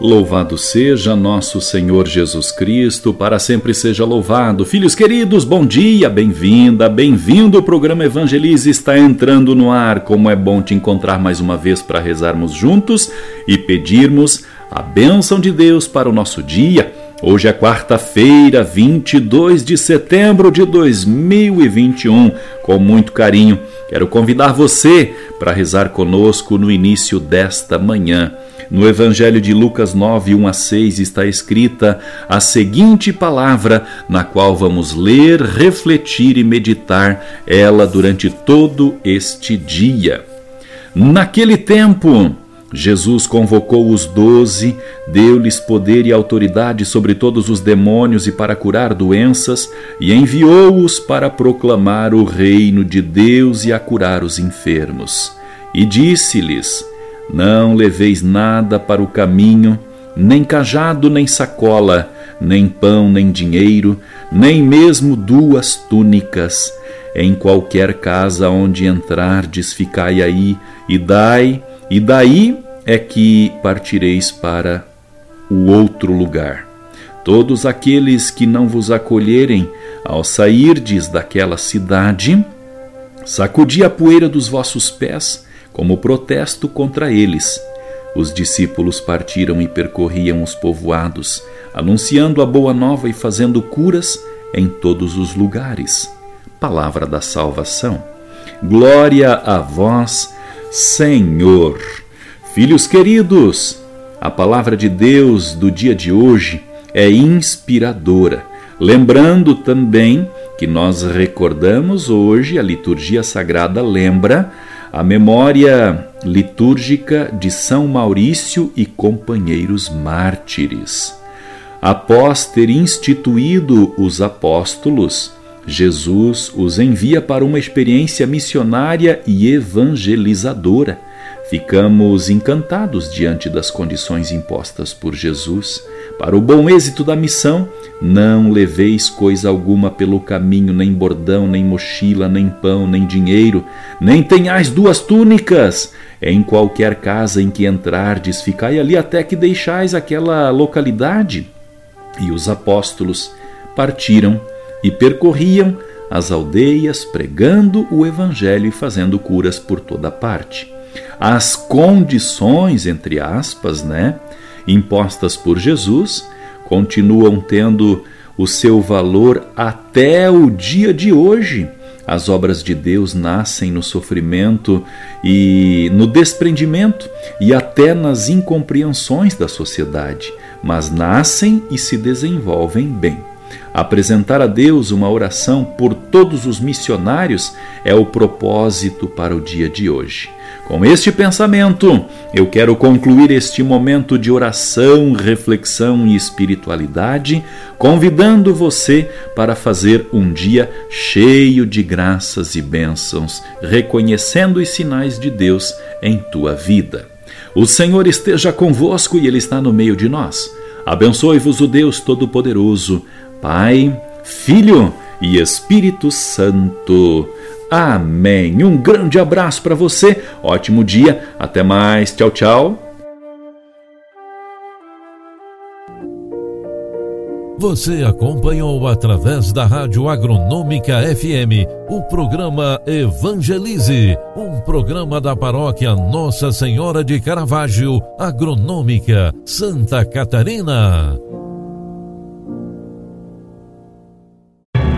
Louvado seja nosso Senhor Jesus Cristo, para sempre seja louvado. Filhos queridos, bom dia, bem-vinda, bem-vindo. O programa Evangelize está entrando no ar. Como é bom te encontrar mais uma vez para rezarmos juntos e pedirmos a bênção de Deus para o nosso dia. Hoje é quarta-feira, 22 de setembro de 2021. Com muito carinho, quero convidar você para rezar conosco no início desta manhã. No Evangelho de Lucas 9, 1 a 6 está escrita a seguinte palavra, na qual vamos ler, refletir e meditar ela durante todo este dia. Naquele tempo, Jesus convocou os doze, deu-lhes poder e autoridade sobre todos os demônios e para curar doenças, e enviou-os para proclamar o reino de Deus e a curar os enfermos. E disse-lhes: Não leveis nada para o caminho, nem cajado, nem sacola, nem pão, nem dinheiro, nem mesmo duas túnicas. Em qualquer casa onde entrardes, ficai aí e dai, e daí é que partireis para o outro lugar. Todos aqueles que não vos acolherem ao sairdes daquela cidade, sacudi a poeira dos vossos pés como protesto contra eles. Os discípulos partiram e percorriam os povoados, anunciando a boa nova e fazendo curas em todos os lugares. Palavra da salvação. Glória a vós, Senhor. Filhos queridos, a palavra de Deus do dia de hoje é inspiradora. Lembrando também que nós recordamos hoje, a liturgia sagrada lembra a memória litúrgica de São Maurício e companheiros mártires. Após ter instituído os apóstolos, Jesus os envia para uma experiência missionária e evangelizadora Ficamos encantados diante das condições impostas por Jesus. Para o bom êxito da missão, não leveis coisa alguma pelo caminho, nem bordão, nem mochila, nem pão, nem dinheiro, nem tenhais duas túnicas. Em qualquer casa em que entrardes, ficai ali até que deixais aquela localidade. E os apóstolos partiram e percorriam as aldeias, pregando o evangelho e fazendo curas por toda parte as condições, entre aspas, né, impostas por Jesus, continuam tendo o seu valor até o dia de hoje. As obras de Deus nascem no sofrimento e no desprendimento e até nas incompreensões da sociedade, mas nascem e se desenvolvem bem. Apresentar a Deus uma oração por todos os missionários é o propósito para o dia de hoje. Com este pensamento, eu quero concluir este momento de oração, reflexão e espiritualidade, convidando você para fazer um dia cheio de graças e bênçãos, reconhecendo os sinais de Deus em tua vida. O Senhor esteja convosco e Ele está no meio de nós. Abençoe-vos o Deus Todo-Poderoso, Pai, Filho e Espírito Santo. Amém. Um grande abraço para você, ótimo dia, até mais, tchau, tchau. Você acompanhou através da Rádio Agronômica FM o programa Evangelize, um programa da paróquia Nossa Senhora de Caravaggio, Agronômica, Santa Catarina.